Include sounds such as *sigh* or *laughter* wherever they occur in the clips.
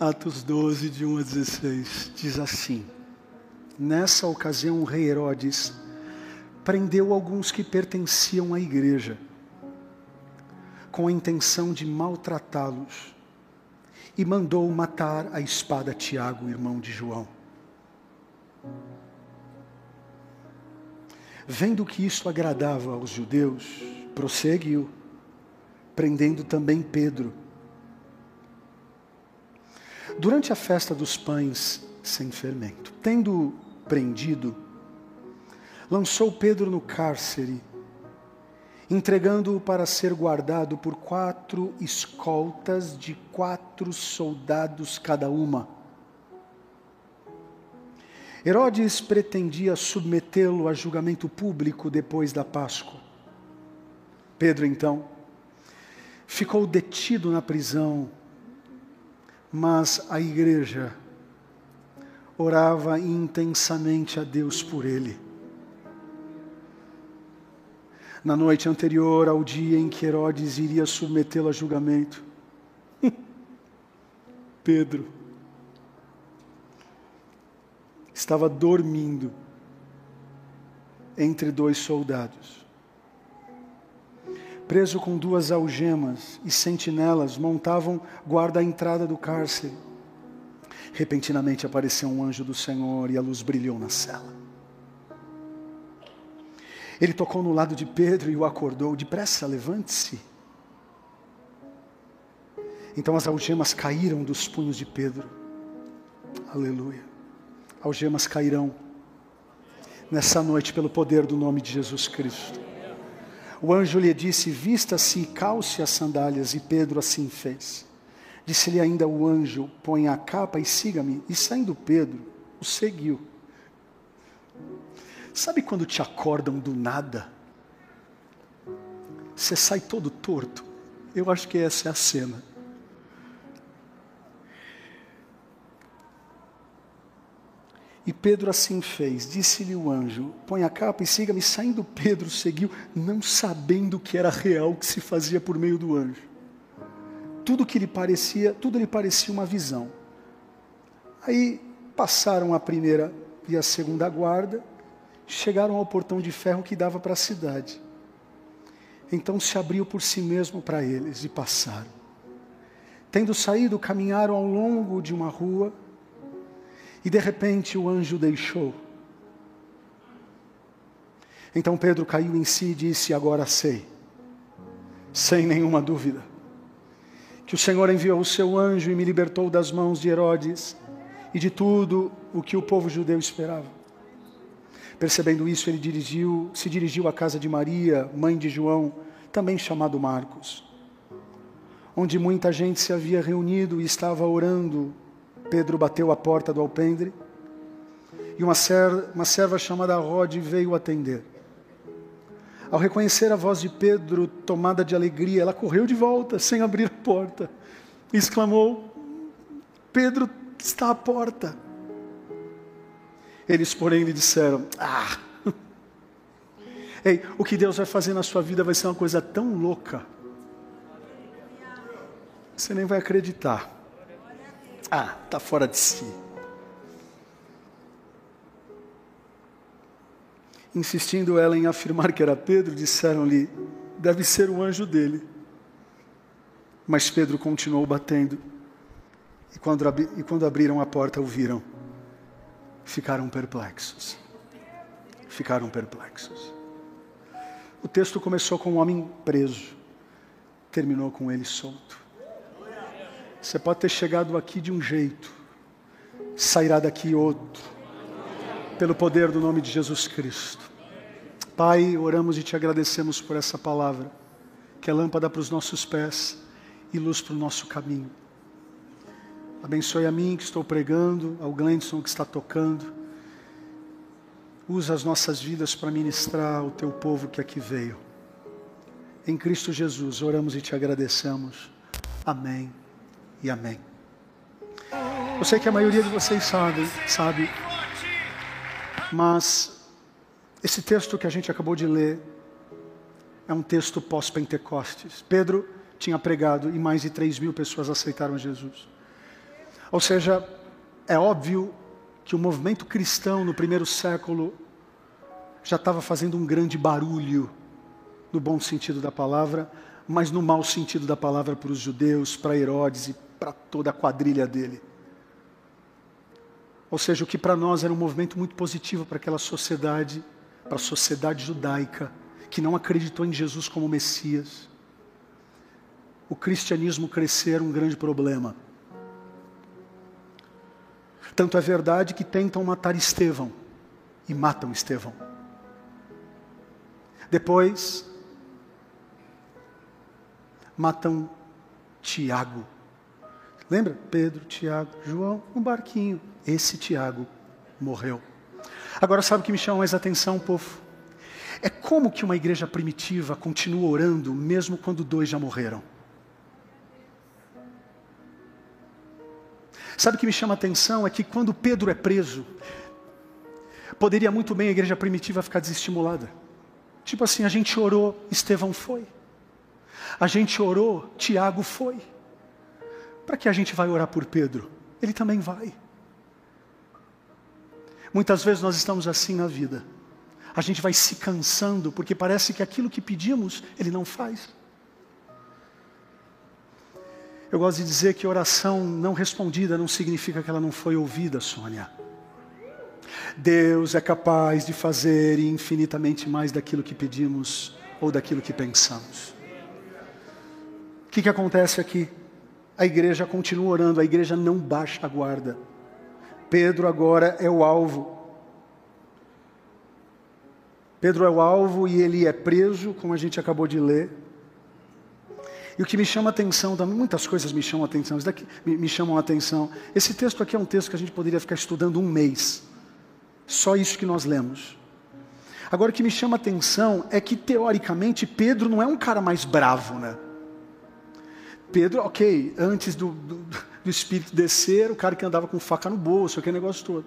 Atos 12, de 1 a 16, diz assim: Nessa ocasião, o rei Herodes prendeu alguns que pertenciam à igreja, com a intenção de maltratá-los, e mandou matar a espada Tiago, irmão de João. Vendo que isso agradava aos judeus, prosseguiu, prendendo também Pedro Durante a festa dos pães sem fermento, tendo prendido, lançou Pedro no cárcere, entregando-o para ser guardado por quatro escoltas de quatro soldados cada uma. Herodes pretendia submetê-lo a julgamento público depois da Páscoa. Pedro, então, ficou detido na prisão mas a igreja orava intensamente a Deus por ele. Na noite anterior ao dia em que Herodes iria submetê-lo a julgamento, *laughs* Pedro estava dormindo entre dois soldados preso com duas algemas e sentinelas montavam guarda à entrada do cárcere. Repentinamente apareceu um anjo do Senhor e a luz brilhou na cela. Ele tocou no lado de Pedro e o acordou: depressa, levante-se. Então as algemas caíram dos punhos de Pedro. Aleluia. Algemas cairão nessa noite pelo poder do nome de Jesus Cristo. O anjo lhe disse: Vista-se e calce as sandálias, e Pedro assim fez. Disse-lhe ainda o anjo: Põe a capa e siga-me. E saindo Pedro, o seguiu. Sabe quando te acordam do nada? Você sai todo torto. Eu acho que essa é a cena. E Pedro assim fez. Disse-lhe o anjo: Põe a capa e siga-me. Saindo Pedro, seguiu, não sabendo que era real que se fazia por meio do anjo. Tudo que lhe parecia, tudo lhe parecia uma visão. Aí passaram a primeira e a segunda guarda, chegaram ao portão de ferro que dava para a cidade. Então se abriu por si mesmo para eles e passaram. Tendo saído, caminharam ao longo de uma rua e de repente o anjo deixou. Então Pedro caiu em si e disse: Agora sei, sem nenhuma dúvida, que o Senhor enviou o seu anjo e me libertou das mãos de Herodes e de tudo o que o povo judeu esperava. Percebendo isso, ele dirigiu, se dirigiu à casa de Maria, mãe de João, também chamado Marcos, onde muita gente se havia reunido e estava orando Pedro bateu a porta do alpendre e uma, uma serva chamada Rod veio atender. Ao reconhecer a voz de Pedro, tomada de alegria, ela correu de volta, sem abrir a porta, e exclamou: Pedro está à porta. Eles, porém, lhe disseram: Ah! *laughs* Ei, o que Deus vai fazer na sua vida vai ser uma coisa tão louca, você nem vai acreditar. Ah, está fora de si. Insistindo ela em afirmar que era Pedro, disseram-lhe: deve ser o anjo dele. Mas Pedro continuou batendo. E quando, e quando abriram a porta, o viram. Ficaram perplexos. Ficaram perplexos. O texto começou com um homem preso, terminou com ele solto. Você pode ter chegado aqui de um jeito, sairá daqui outro, pelo poder do nome de Jesus Cristo. Pai, oramos e te agradecemos por essa palavra, que é lâmpada para os nossos pés e luz para o nosso caminho. Abençoe a mim que estou pregando, ao Glendson que está tocando. Usa as nossas vidas para ministrar ao teu povo que aqui veio. Em Cristo Jesus, oramos e te agradecemos. Amém e amém. Eu sei que a maioria de vocês sabe, sabe, mas esse texto que a gente acabou de ler é um texto pós-Pentecostes. Pedro tinha pregado e mais de 3 mil pessoas aceitaram Jesus. Ou seja, é óbvio que o movimento cristão no primeiro século já estava fazendo um grande barulho, no bom sentido da palavra, mas no mau sentido da palavra para os judeus, para Herodes e para toda a quadrilha dele. Ou seja, o que para nós era um movimento muito positivo para aquela sociedade, para a sociedade judaica, que não acreditou em Jesus como Messias. O cristianismo crescer um grande problema. Tanto é verdade que tentam matar Estevão e matam Estevão. Depois, matam Tiago. Lembra? Pedro, Tiago, João, um barquinho. Esse Tiago morreu. Agora, sabe o que me chama mais atenção, povo? É como que uma igreja primitiva continua orando mesmo quando dois já morreram. Sabe o que me chama atenção? É que quando Pedro é preso, poderia muito bem a igreja primitiva ficar desestimulada. Tipo assim, a gente orou, Estevão foi. A gente orou, Tiago foi. Para que a gente vai orar por Pedro? Ele também vai. Muitas vezes nós estamos assim na vida. A gente vai se cansando porque parece que aquilo que pedimos, ele não faz. Eu gosto de dizer que oração não respondida não significa que ela não foi ouvida, Sônia. Deus é capaz de fazer infinitamente mais daquilo que pedimos ou daquilo que pensamos. O que, que acontece aqui? A igreja continua orando, a igreja não baixa a guarda. Pedro agora é o alvo. Pedro é o alvo e ele é preso, como a gente acabou de ler. E o que me chama a atenção, muitas coisas me chamam a atenção, isso daqui me, chamam a atenção. Esse texto aqui é um texto que a gente poderia ficar estudando um mês. Só isso que nós lemos. Agora, o que me chama a atenção é que, teoricamente, Pedro não é um cara mais bravo, né? Pedro, ok, antes do, do, do Espírito descer, o cara que andava com faca no bolso, aquele negócio todo.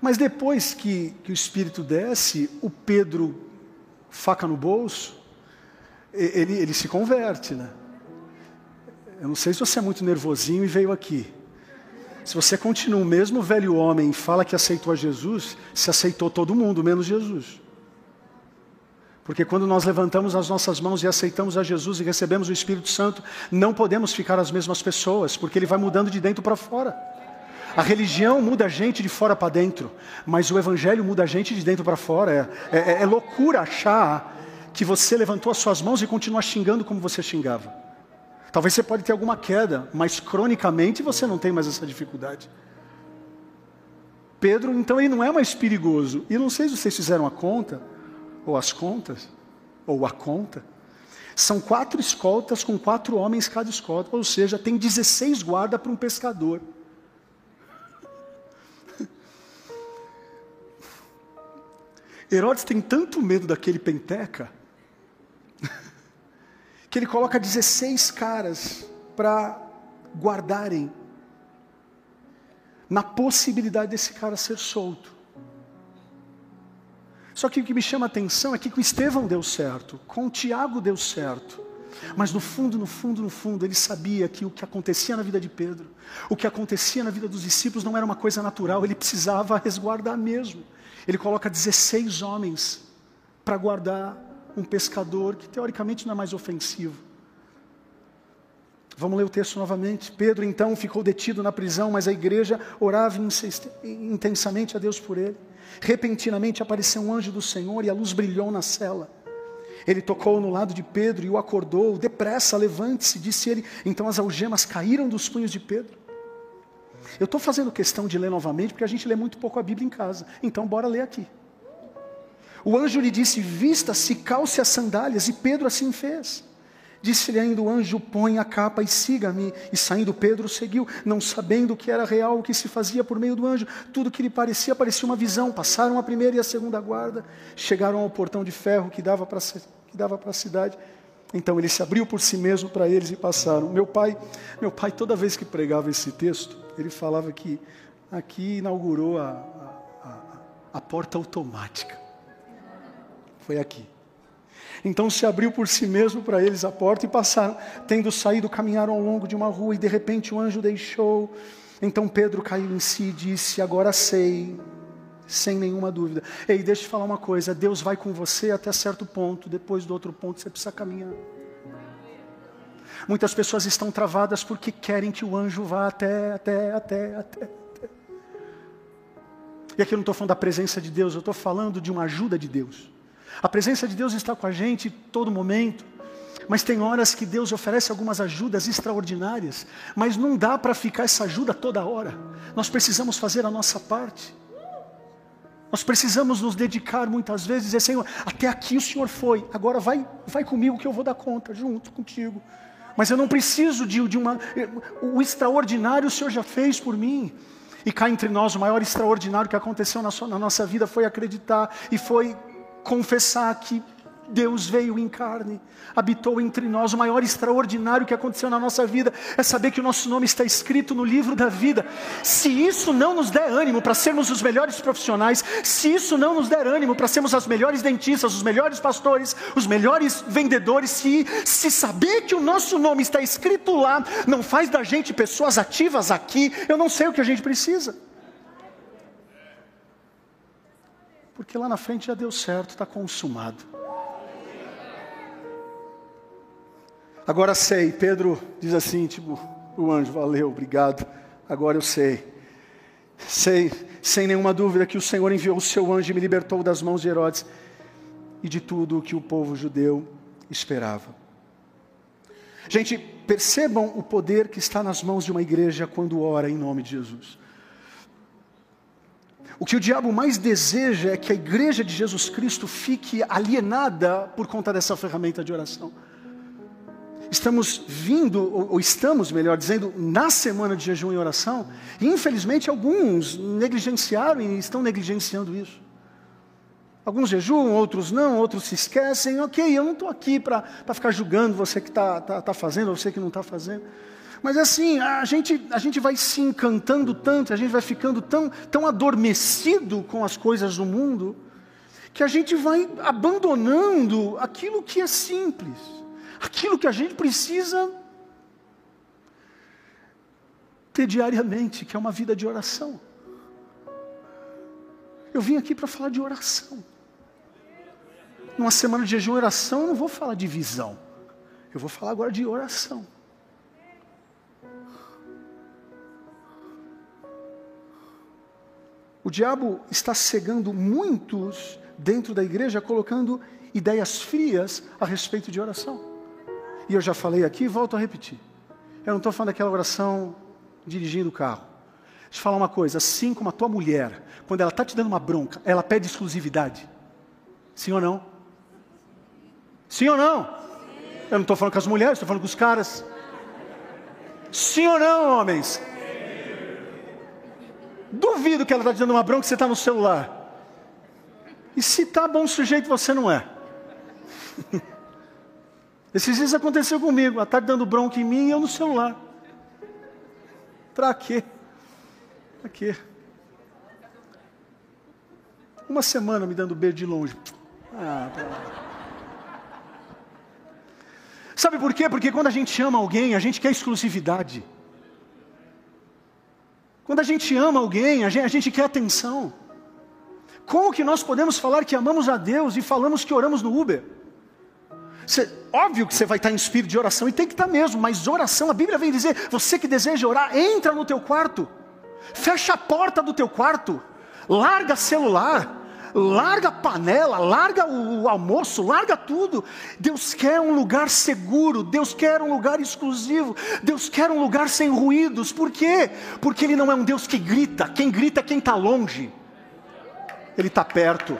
Mas depois que, que o Espírito desce, o Pedro, faca no bolso, ele, ele se converte, né? Eu não sei se você é muito nervosinho e veio aqui. Se você continua o mesmo velho homem e fala que aceitou a Jesus, se aceitou todo mundo, menos Jesus. Porque quando nós levantamos as nossas mãos e aceitamos a Jesus e recebemos o Espírito Santo, não podemos ficar as mesmas pessoas, porque ele vai mudando de dentro para fora. A religião muda a gente de fora para dentro, mas o Evangelho muda a gente de dentro para fora. É, é, é loucura achar que você levantou as suas mãos e continua xingando como você xingava. Talvez você pode ter alguma queda, mas cronicamente você não tem mais essa dificuldade. Pedro, então, ele não é mais perigoso. E não sei se vocês fizeram a conta, ou as contas, ou a conta. São quatro escoltas com quatro homens cada escolta, ou seja, tem 16 guardas para um pescador. *laughs* Herodes tem tanto medo daquele penteca *laughs* que ele coloca 16 caras para guardarem na possibilidade desse cara ser solto. Só que o que me chama a atenção é que com Estevão deu certo, com Tiago deu certo. Mas no fundo, no fundo, no fundo, ele sabia que o que acontecia na vida de Pedro, o que acontecia na vida dos discípulos não era uma coisa natural, ele precisava resguardar mesmo. Ele coloca 16 homens para guardar um pescador que teoricamente não é mais ofensivo. Vamos ler o texto novamente. Pedro então ficou detido na prisão, mas a igreja orava intensamente a Deus por ele. Repentinamente apareceu um anjo do Senhor e a luz brilhou na cela. Ele tocou no lado de Pedro e o acordou. Depressa, levante-se, disse ele. Então as algemas caíram dos punhos de Pedro. Eu estou fazendo questão de ler novamente porque a gente lê muito pouco a Bíblia em casa. Então, bora ler aqui. O anjo lhe disse: Vista-se, calce as sandálias, e Pedro assim fez. Disse-lhe ainda o anjo: Põe a capa e siga-me. E saindo Pedro seguiu, não sabendo que era real o que se fazia por meio do anjo. Tudo que lhe parecia parecia uma visão. Passaram a primeira e a segunda guarda, chegaram ao portão de ferro que dava para que dava para a cidade. Então ele se abriu por si mesmo para eles e passaram. Meu pai, meu pai toda vez que pregava esse texto, ele falava que aqui inaugurou a, a, a, a porta automática. Foi aqui. Então se abriu por si mesmo para eles a porta e passaram. Tendo saído, caminharam ao longo de uma rua e de repente o anjo deixou. Então Pedro caiu em si e disse: Agora sei, sem nenhuma dúvida. Ei, deixa eu te falar uma coisa: Deus vai com você até certo ponto, depois do outro ponto você precisa caminhar. Muitas pessoas estão travadas porque querem que o anjo vá até, até, até, até. até. E aqui eu não estou falando da presença de Deus, eu estou falando de uma ajuda de Deus. A presença de Deus está com a gente todo momento. Mas tem horas que Deus oferece algumas ajudas extraordinárias, mas não dá para ficar essa ajuda toda hora. Nós precisamos fazer a nossa parte. Nós precisamos nos dedicar muitas vezes e dizer, Senhor, até aqui o Senhor foi, agora vai, vai comigo que eu vou dar conta, junto contigo. Mas eu não preciso de, de uma. O extraordinário o Senhor já fez por mim. E cá entre nós, o maior extraordinário que aconteceu na, sua, na nossa vida foi acreditar e foi confessar que Deus veio em carne, habitou entre nós. O maior extraordinário que aconteceu na nossa vida é saber que o nosso nome está escrito no livro da vida. Se isso não nos der ânimo para sermos os melhores profissionais, se isso não nos der ânimo para sermos as melhores dentistas, os melhores pastores, os melhores vendedores, se, se saber que o nosso nome está escrito lá não faz da gente pessoas ativas aqui, eu não sei o que a gente precisa. Porque lá na frente já deu certo, está consumado. Agora sei, Pedro diz assim, tipo, o anjo, valeu, obrigado, agora eu sei. Sei, sem nenhuma dúvida, que o Senhor enviou o seu anjo e me libertou das mãos de Herodes e de tudo o que o povo judeu esperava. Gente, percebam o poder que está nas mãos de uma igreja quando ora em nome de Jesus. O que o diabo mais deseja é que a igreja de Jesus Cristo fique alienada por conta dessa ferramenta de oração estamos vindo, ou estamos, melhor dizendo, na semana de jejum e oração, e infelizmente alguns negligenciaram e estão negligenciando isso. Alguns jejuam, outros não, outros se esquecem. Ok, eu não estou aqui para ficar julgando você que está tá, tá fazendo você que não está fazendo. Mas assim, a gente, a gente vai se encantando tanto, a gente vai ficando tão, tão adormecido com as coisas do mundo, que a gente vai abandonando aquilo que é simples aquilo que a gente precisa ter diariamente, que é uma vida de oração. Eu vim aqui para falar de oração. Numa semana de jejum e oração, eu não vou falar de visão. Eu vou falar agora de oração. Diabo está cegando muitos dentro da igreja, colocando ideias frias a respeito de oração. E eu já falei aqui e volto a repetir. Eu não estou falando daquela oração dirigindo o carro. Deixa eu falar uma coisa: assim como a tua mulher, quando ela está te dando uma bronca, ela pede exclusividade. Sim ou não? Sim ou não? Eu não estou falando com as mulheres, estou falando com os caras. Sim ou não, homens? Duvido que ela está dando uma bronca e você está no celular. E se está bom sujeito, você não é. *laughs* Esses dias aconteceu comigo, a tarde dando bronca em mim e eu no celular. Para quê? Para quê? Uma semana me dando beijo de longe. Ah, pra... Sabe por quê? Porque quando a gente ama alguém, a gente quer exclusividade. Quando a gente ama alguém, a gente, a gente quer atenção. Como que nós podemos falar que amamos a Deus e falamos que oramos no Uber? Óbvio que você vai estar em espírito de oração, e tem que estar mesmo, mas oração, a Bíblia vem dizer: você que deseja orar, entra no teu quarto, fecha a porta do teu quarto, larga celular, larga a panela, larga o almoço, larga tudo. Deus quer um lugar seguro, Deus quer um lugar exclusivo, Deus quer um lugar sem ruídos, por quê? Porque Ele não é um Deus que grita, quem grita é quem está longe, Ele está perto.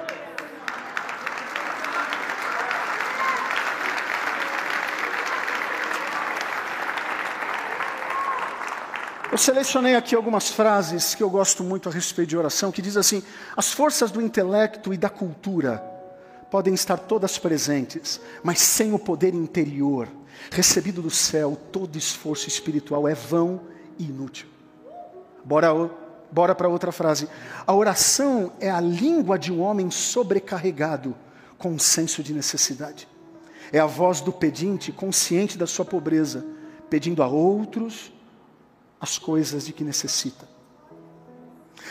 Eu selecionei aqui algumas frases que eu gosto muito a respeito de oração, que diz assim: as forças do intelecto e da cultura podem estar todas presentes, mas sem o poder interior recebido do céu, todo esforço espiritual é vão e inútil. Bora, bora para outra frase. A oração é a língua de um homem sobrecarregado com um senso de necessidade. É a voz do pedinte consciente da sua pobreza, pedindo a outros as coisas de que necessita.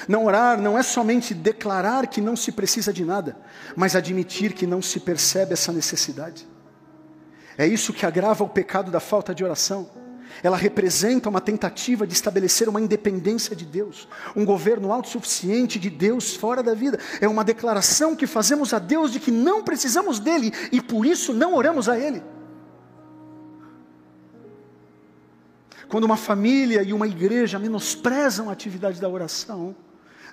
Não orar não é somente declarar que não se precisa de nada, mas admitir que não se percebe essa necessidade. É isso que agrava o pecado da falta de oração. Ela representa uma tentativa de estabelecer uma independência de Deus, um governo autossuficiente de Deus fora da vida. É uma declaração que fazemos a Deus de que não precisamos dele e por isso não oramos a Ele. Quando uma família e uma igreja menosprezam a atividade da oração,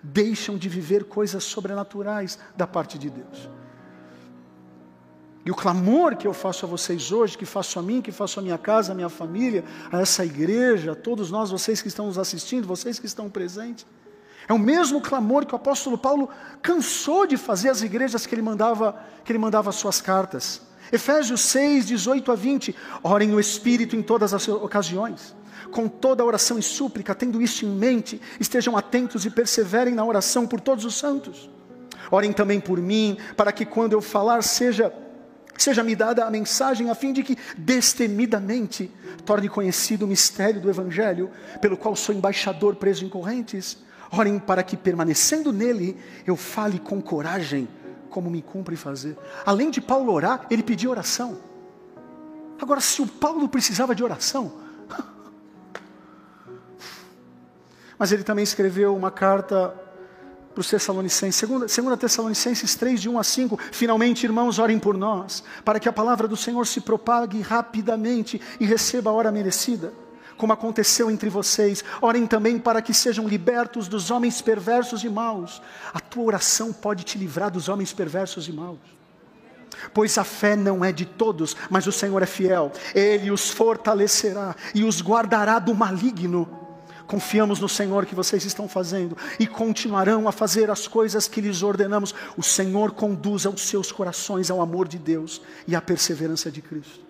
deixam de viver coisas sobrenaturais da parte de Deus. E o clamor que eu faço a vocês hoje, que faço a mim, que faço a minha casa, a minha família, a essa igreja, a todos nós, vocês que estão nos assistindo, vocês que estão presentes, é o mesmo clamor que o apóstolo Paulo cansou de fazer às igrejas que ele mandava, que ele mandava suas cartas. Efésios 6, 18 a 20, orem no Espírito em todas as ocasiões com toda oração e súplica, tendo isso em mente, estejam atentos e perseverem na oração por todos os santos. Orem também por mim, para que quando eu falar seja seja me dada a mensagem a fim de que destemidamente torne conhecido o mistério do evangelho, pelo qual sou embaixador preso em correntes. Orem para que permanecendo nele eu fale com coragem, como me cumpre fazer. Além de Paulo orar, ele pediu oração. Agora, se o Paulo precisava de oração, mas ele também escreveu uma carta para os Tessalonicenses, segunda, segunda Tessalonicenses 3, de 1 a 5, finalmente, irmãos, orem por nós, para que a palavra do Senhor se propague rapidamente e receba a hora merecida, como aconteceu entre vocês, orem também para que sejam libertos dos homens perversos e maus, a tua oração pode te livrar dos homens perversos e maus, pois a fé não é de todos, mas o Senhor é fiel, Ele os fortalecerá e os guardará do maligno, Confiamos no Senhor que vocês estão fazendo e continuarão a fazer as coisas que lhes ordenamos. O Senhor conduza os seus corações ao amor de Deus e à perseverança de Cristo.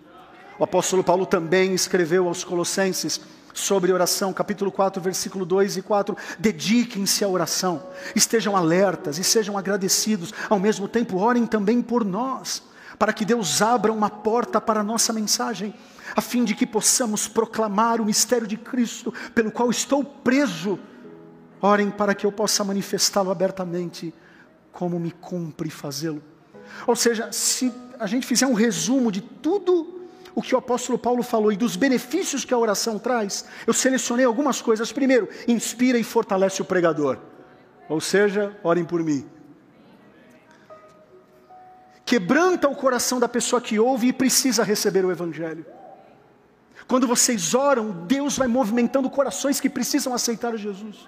O apóstolo Paulo também escreveu aos Colossenses sobre oração, capítulo 4, versículo 2 e 4. Dediquem-se à oração, estejam alertas e sejam agradecidos. Ao mesmo tempo, orem também por nós, para que Deus abra uma porta para a nossa mensagem a fim de que possamos proclamar o mistério de Cristo, pelo qual estou preso. Orem para que eu possa manifestá-lo abertamente, como me cumpre fazê-lo. Ou seja, se a gente fizer um resumo de tudo o que o apóstolo Paulo falou e dos benefícios que a oração traz, eu selecionei algumas coisas. Primeiro, inspira e fortalece o pregador. Ou seja, orem por mim. Quebranta o coração da pessoa que ouve e precisa receber o Evangelho. Quando vocês oram, Deus vai movimentando corações que precisam aceitar Jesus.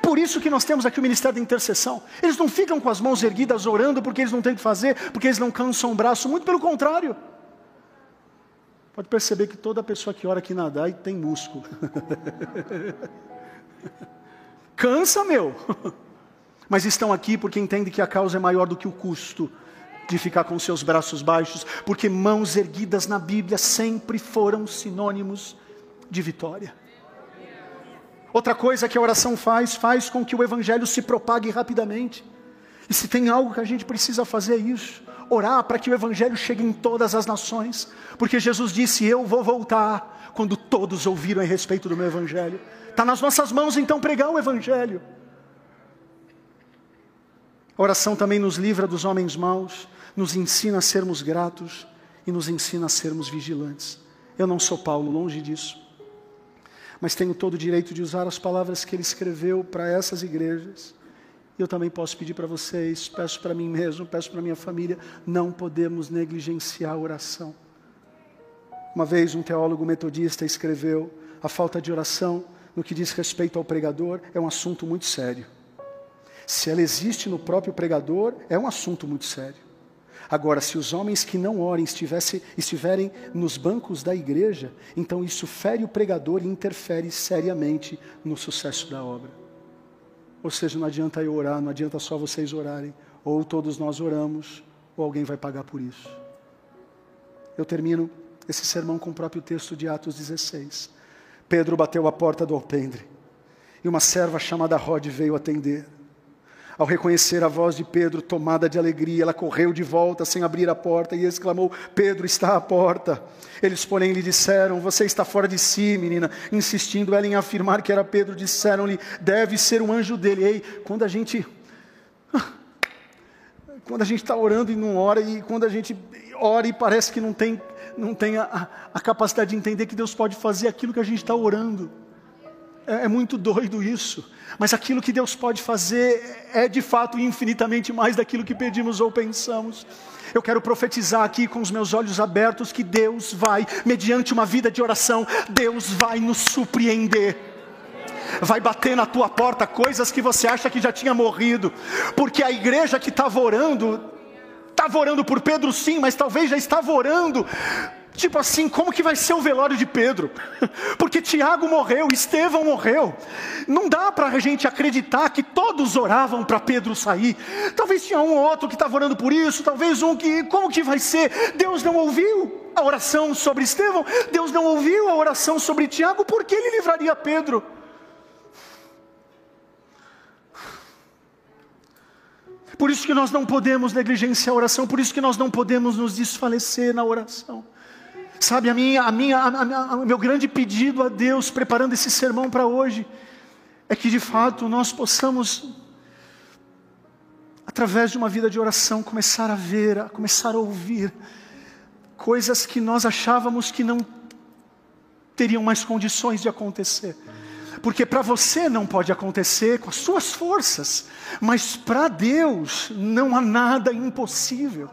Por isso que nós temos aqui o ministério da intercessão. Eles não ficam com as mãos erguidas orando porque eles não têm o que fazer, porque eles não cansam o braço, muito pelo contrário. Pode perceber que toda pessoa que ora aqui na DAI tem músculo. *laughs* Cansa, meu. *laughs* Mas estão aqui porque entendem que a causa é maior do que o custo de ficar com seus braços baixos, porque mãos erguidas na Bíblia sempre foram sinônimos de vitória. Outra coisa que a oração faz, faz com que o evangelho se propague rapidamente. E se tem algo que a gente precisa fazer é isso, orar para que o evangelho chegue em todas as nações, porque Jesus disse: "Eu vou voltar quando todos ouviram a respeito do meu evangelho". Está nas nossas mãos então pregar o evangelho. A oração também nos livra dos homens maus, nos ensina a sermos gratos e nos ensina a sermos vigilantes. Eu não sou Paulo, longe disso. Mas tenho todo o direito de usar as palavras que ele escreveu para essas igrejas. Eu também posso pedir para vocês, peço para mim mesmo, peço para minha família, não podemos negligenciar a oração. Uma vez um teólogo metodista escreveu: a falta de oração no que diz respeito ao pregador é um assunto muito sério. Se ela existe no próprio pregador, é um assunto muito sério. Agora, se os homens que não orem estiverem nos bancos da igreja, então isso fere o pregador e interfere seriamente no sucesso da obra. Ou seja, não adianta eu orar, não adianta só vocês orarem, ou todos nós oramos, ou alguém vai pagar por isso. Eu termino esse sermão com o próprio texto de Atos 16. Pedro bateu a porta do alpendre, e uma serva chamada Rod veio atender. Ao reconhecer a voz de Pedro, tomada de alegria, ela correu de volta sem abrir a porta e exclamou: Pedro está à porta. Eles, porém, lhe disseram: Você está fora de si, menina. Insistindo ela em afirmar que era Pedro, disseram-lhe: Deve ser um anjo dele. Ei, quando a gente. *laughs* Quando a gente está orando e não ora, e quando a gente ora e parece que não tem, não tem a, a capacidade de entender que Deus pode fazer aquilo que a gente está orando. É, é muito doido isso. Mas aquilo que Deus pode fazer é de fato infinitamente mais daquilo que pedimos ou pensamos. Eu quero profetizar aqui com os meus olhos abertos que Deus vai, mediante uma vida de oração, Deus vai nos surpreender. Vai bater na tua porta coisas que você acha que já tinha morrido, porque a igreja que estava orando, estava orando por Pedro sim, mas talvez já estava orando Tipo assim, como que vai ser o velório de Pedro? *laughs* Porque Tiago morreu, Estevão morreu. Não dá para a gente acreditar que todos oravam para Pedro sair. Talvez tinha um ou outro que estava orando por isso, talvez um que, como que vai ser? Deus não ouviu a oração sobre Estevão, Deus não ouviu a oração sobre Tiago, por que ele livraria Pedro? Por isso que nós não podemos negligenciar a oração, por isso que nós não podemos nos desfalecer na oração. Sabe, a minha, a minha, a, o meu grande pedido a Deus, preparando esse sermão para hoje, é que de fato nós possamos, através de uma vida de oração, começar a ver, a começar a ouvir coisas que nós achávamos que não teriam mais condições de acontecer. Porque para você não pode acontecer com as suas forças, mas para Deus não há nada impossível.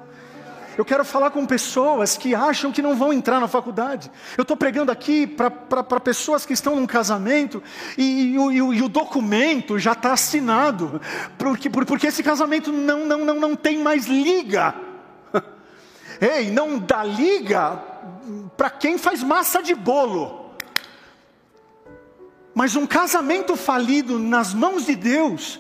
Eu quero falar com pessoas que acham que não vão entrar na faculdade. Eu estou pregando aqui para pessoas que estão num casamento e, e, e, e o documento já está assinado, porque, porque esse casamento não, não, não, não tem mais liga. *laughs* Ei, não dá liga para quem faz massa de bolo. Mas um casamento falido nas mãos de Deus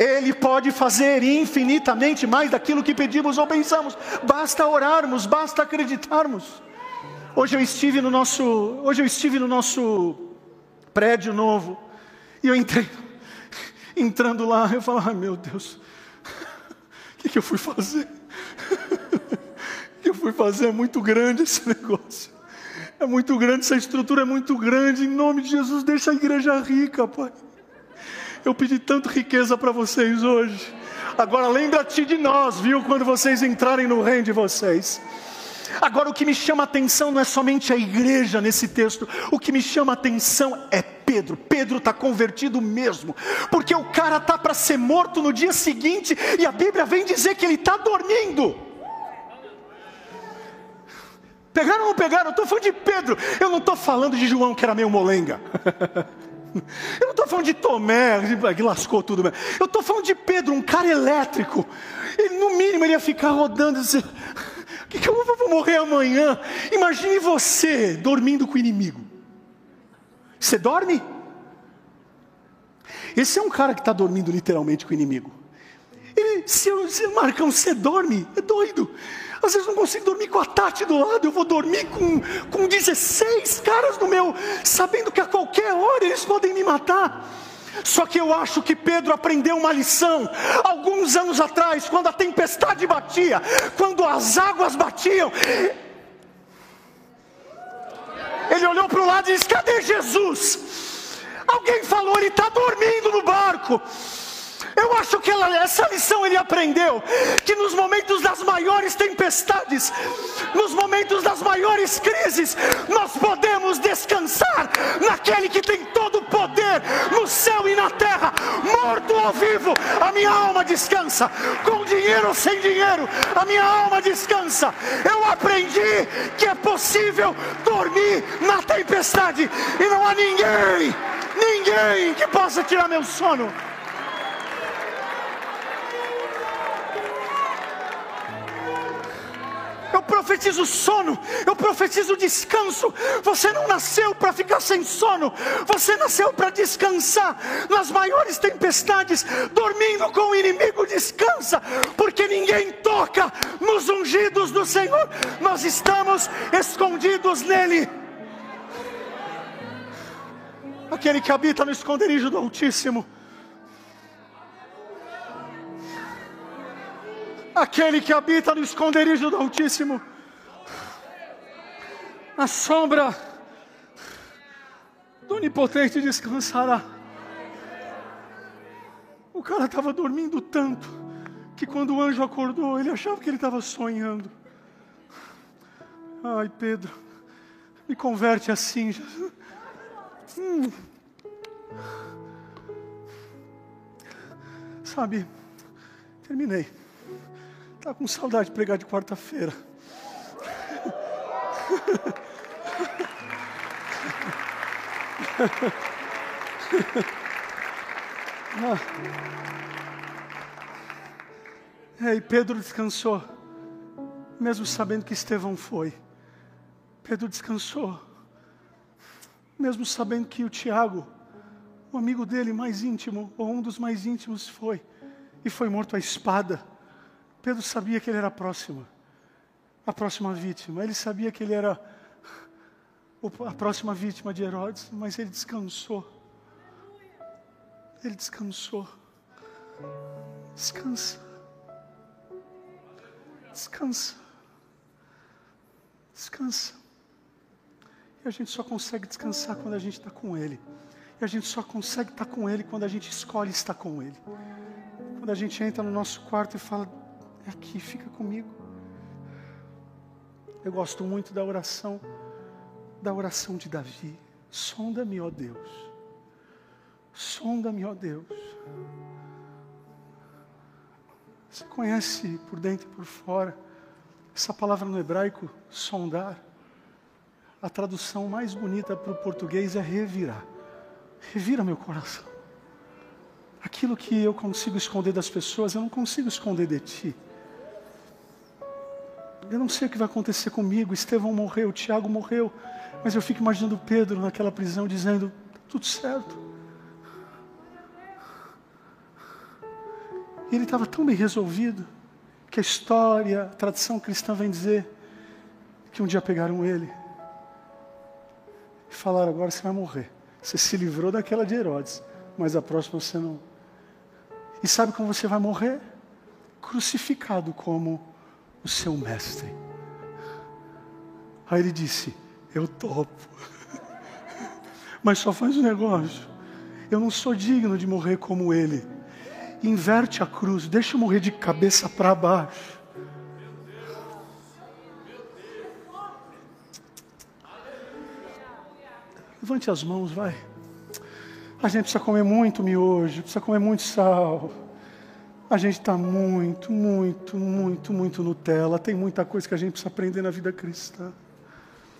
ele pode fazer infinitamente mais daquilo que pedimos ou pensamos. Basta orarmos, basta acreditarmos. Hoje eu estive no nosso, hoje eu estive no nosso prédio novo e eu entrei, *laughs* entrando lá, eu falo, ai meu Deus, o *laughs* que, que eu fui fazer? O *laughs* que eu fui fazer? É muito grande esse negócio. É muito grande, essa estrutura é muito grande. Em nome de Jesus, deixa a igreja rica, Pai. Eu pedi tanto riqueza para vocês hoje. Agora lembra-te de nós, viu, quando vocês entrarem no reino de vocês. Agora o que me chama a atenção não é somente a igreja nesse texto, o que me chama a atenção é Pedro. Pedro está convertido mesmo, porque o cara está para ser morto no dia seguinte e a Bíblia vem dizer que ele está dormindo. Pegaram ou não pegaram? Eu estou falando de Pedro, eu não estou falando de João que era meio molenga. *laughs* Eu não estou falando de Tomé, que lascou tudo. Eu estou falando de Pedro, um cara elétrico. Ele, no mínimo, ele ia ficar rodando e dizer: O que, que eu vou morrer amanhã? Imagine você dormindo com o inimigo. Você dorme? Esse é um cara que está dormindo literalmente com o inimigo. Ele, se, eu, se Marcão, você dorme? É doido. Às vezes não consigo dormir com a Tati do lado, eu vou dormir com, com 16 caras no meu, sabendo que a qualquer hora eles podem me matar. Só que eu acho que Pedro aprendeu uma lição alguns anos atrás, quando a tempestade batia, quando as águas batiam. Ele olhou para o lado e disse: Cadê Jesus? Alguém falou, ele está dormindo no barco. Eu acho que ela, essa lição ele aprendeu: que nos momentos das maiores tempestades, nos momentos das maiores crises, nós podemos descansar naquele que tem todo o poder no céu e na terra, morto ou vivo, a minha alma descansa, com dinheiro ou sem dinheiro, a minha alma descansa. Eu aprendi que é possível dormir na tempestade e não há ninguém, ninguém que possa tirar meu sono. Eu profetizo sono, eu profetizo descanso. Você não nasceu para ficar sem sono, você nasceu para descansar nas maiores tempestades, dormindo com o inimigo. Descansa, porque ninguém toca nos ungidos do Senhor, nós estamos escondidos nele. Aquele que habita no esconderijo do Altíssimo aquele que habita no esconderijo do Altíssimo, a sombra do Onipotente descansará. O cara estava dormindo tanto que quando o anjo acordou, ele achava que ele estava sonhando. Ai, Pedro, me converte assim, Jesus. Hum. Sabe, terminei. Tá com saudade de pregar de quarta-feira. ah. É, e Pedro descansou, mesmo sabendo que Estevão foi. Pedro descansou, mesmo sabendo que o Tiago, o amigo dele mais íntimo, ou um dos mais íntimos, foi e foi morto à espada. Pedro sabia que ele era a próxima, a próxima vítima. Ele sabia que ele era a próxima vítima de Herodes, mas ele descansou. Ele descansou. Descansa. Descansa. Descansa. E a gente só consegue descansar quando a gente está com Ele. E a gente só consegue estar com Ele quando a gente escolhe estar com Ele. Quando a gente entra no nosso quarto e fala, aqui, fica comigo. Eu gosto muito da oração, da oração de Davi. Sonda-me, ó Deus. Sonda-me, ó Deus. Você conhece por dentro e por fora essa palavra no hebraico, sondar? a tradução mais bonita para o português é revirar. Revira meu coração. Aquilo que eu consigo esconder das pessoas, eu não consigo esconder de ti. Eu não sei o que vai acontecer comigo. Estevão morreu, Tiago morreu. Mas eu fico imaginando Pedro naquela prisão dizendo: tudo certo. E ele estava tão bem resolvido que a história, a tradição cristã vem dizer que um dia pegaram ele e falaram: agora você vai morrer. Você se livrou daquela de Herodes, mas a próxima você não. E sabe como você vai morrer? Crucificado como o seu mestre. Aí ele disse: Eu topo. *laughs* Mas só faz um negócio. Eu não sou digno de morrer como ele. Inverte a cruz, deixa eu morrer de cabeça para baixo. Levante as mãos, vai. A gente precisa comer muito miojo, precisa comer muito sal. A gente está muito, muito, muito, muito Nutella. Tem muita coisa que a gente precisa aprender na vida cristã.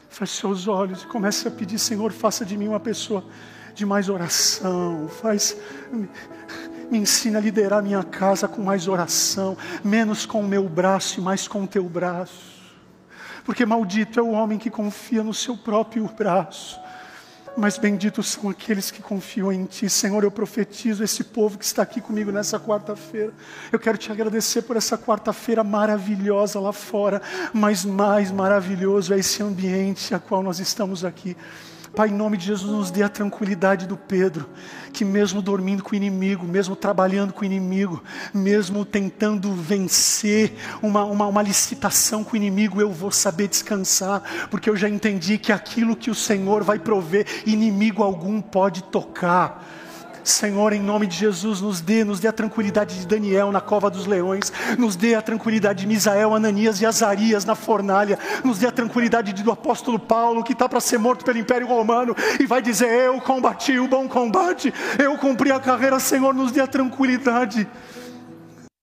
Feche seus olhos e comece a pedir, Senhor, faça de mim uma pessoa de mais oração. Faz, me ensina a liderar minha casa com mais oração, menos com o meu braço e mais com o teu braço. Porque maldito é o homem que confia no seu próprio braço mas benditos são aqueles que confiam em Ti. Senhor, eu profetizo esse povo que está aqui comigo nessa quarta-feira. Eu quero te agradecer por essa quarta-feira maravilhosa lá fora, mas mais maravilhoso é esse ambiente a qual nós estamos aqui. Pai, em nome de Jesus, nos dê a tranquilidade do Pedro, que mesmo dormindo com o inimigo, mesmo trabalhando com o inimigo, mesmo tentando vencer uma, uma, uma licitação com o inimigo, eu vou saber descansar, porque eu já entendi que aquilo que o Senhor vai prover, inimigo algum pode tocar. Senhor, em nome de Jesus, nos dê, nos dê a tranquilidade de Daniel na cova dos leões, nos dê a tranquilidade de Misael, Ananias e Azarias na fornalha, nos dê a tranquilidade do apóstolo Paulo, que está para ser morto pelo Império Romano, e vai dizer: Eu combati o bom combate, eu cumpri a carreira, Senhor, nos dê a tranquilidade.